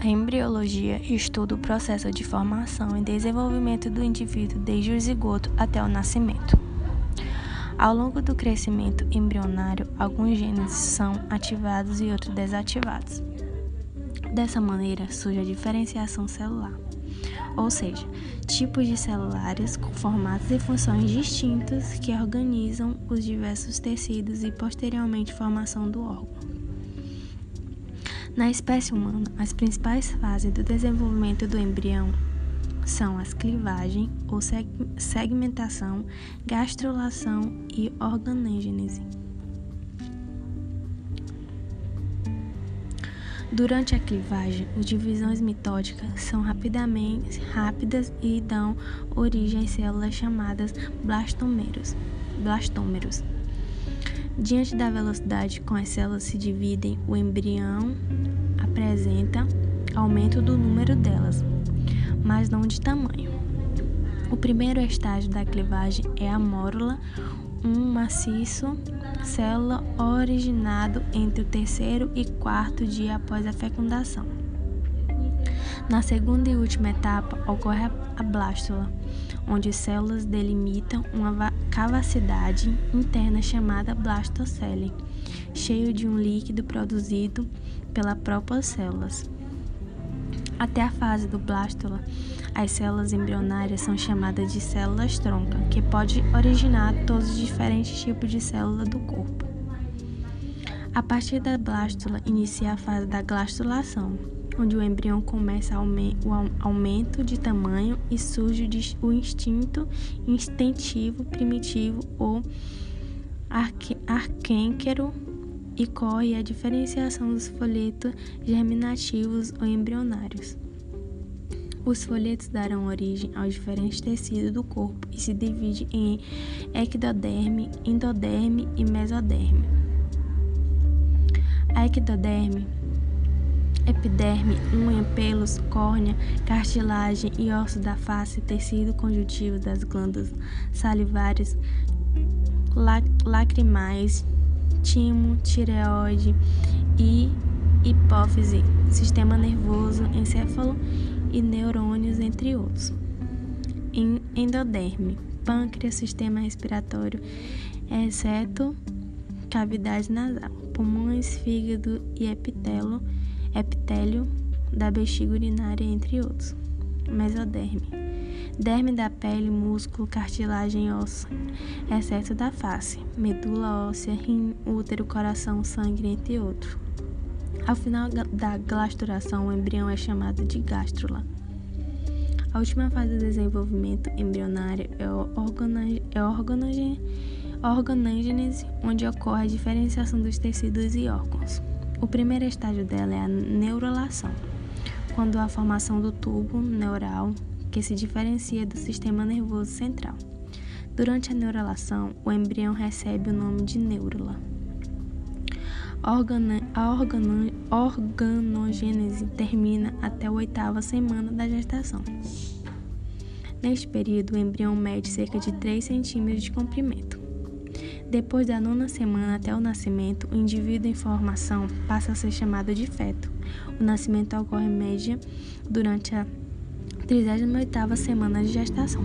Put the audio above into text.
A embriologia estuda o processo de formação e desenvolvimento do indivíduo desde o zigoto até o nascimento. Ao longo do crescimento embrionário, alguns genes são ativados e outros desativados. Dessa maneira surge a diferenciação celular, ou seja, tipos de celulares com formatos e funções distintas que organizam os diversos tecidos e posteriormente formação do órgão. Na espécie humana, as principais fases do desenvolvimento do embrião são as clivagem ou segmentação, gastrulação e organogênese. Durante a clivagem, as divisões mitóticas são rapidamente rápidas e dão origem a células chamadas blastômeros. blastômeros. Diante da velocidade com as células se dividem, o embrião apresenta aumento do número delas, mas não de tamanho. O primeiro estágio da clivagem é a mórula, um maciço célula originado entre o terceiro e quarto dia após a fecundação. Na segunda e última etapa ocorre a blástula, onde células delimitam uma cavidade interna chamada blastocele, cheio de um líquido produzido pelas próprias células. Até a fase do blástula, as células embrionárias são chamadas de células tronca, que pode originar todos os diferentes tipos de célula do corpo. A partir da blástula inicia a fase da glastulação, onde o embrião começa o aumento de tamanho e surge o instinto instintivo primitivo ou arquênquero e corre a diferenciação dos folhetos germinativos ou embrionários. Os folhetos darão origem aos diferentes tecidos do corpo e se dividem em ectoderme, endoderme e mesoderme. A ectoderme epiderme, unha, pelos, córnea, cartilagem e ossos da face, tecido conjuntivo das glândulas salivares, lacrimais, timo, tireoide e hipófise, sistema nervoso, encéfalo e neurônios, entre outros. Endoderme, pâncreas, sistema respiratório, exceto cavidade nasal, pulmões, fígado e epitélio, epitélio da bexiga urinária, entre outros. Mesoderme, derme da pele, músculo, cartilagem óssea, exceto da face, medula óssea, rim, útero, coração, sangue, entre outros. Ao final da glasturação, o embrião é chamado de gástrula. A última fase do desenvolvimento embrionário é a organogênese, onde ocorre a diferenciação dos tecidos e órgãos. O primeiro estágio dela é a neurulação, quando a formação do tubo neural que se diferencia do sistema nervoso central. Durante a neurulação, o embrião recebe o nome de neurula. A organogênese termina até a oitava semana da gestação. Neste período, o embrião mede cerca de 3 centímetros de comprimento. Depois da nona semana até o nascimento, o indivíduo em formação passa a ser chamado de feto. O nascimento ocorre em média durante a 38ª semana de gestação.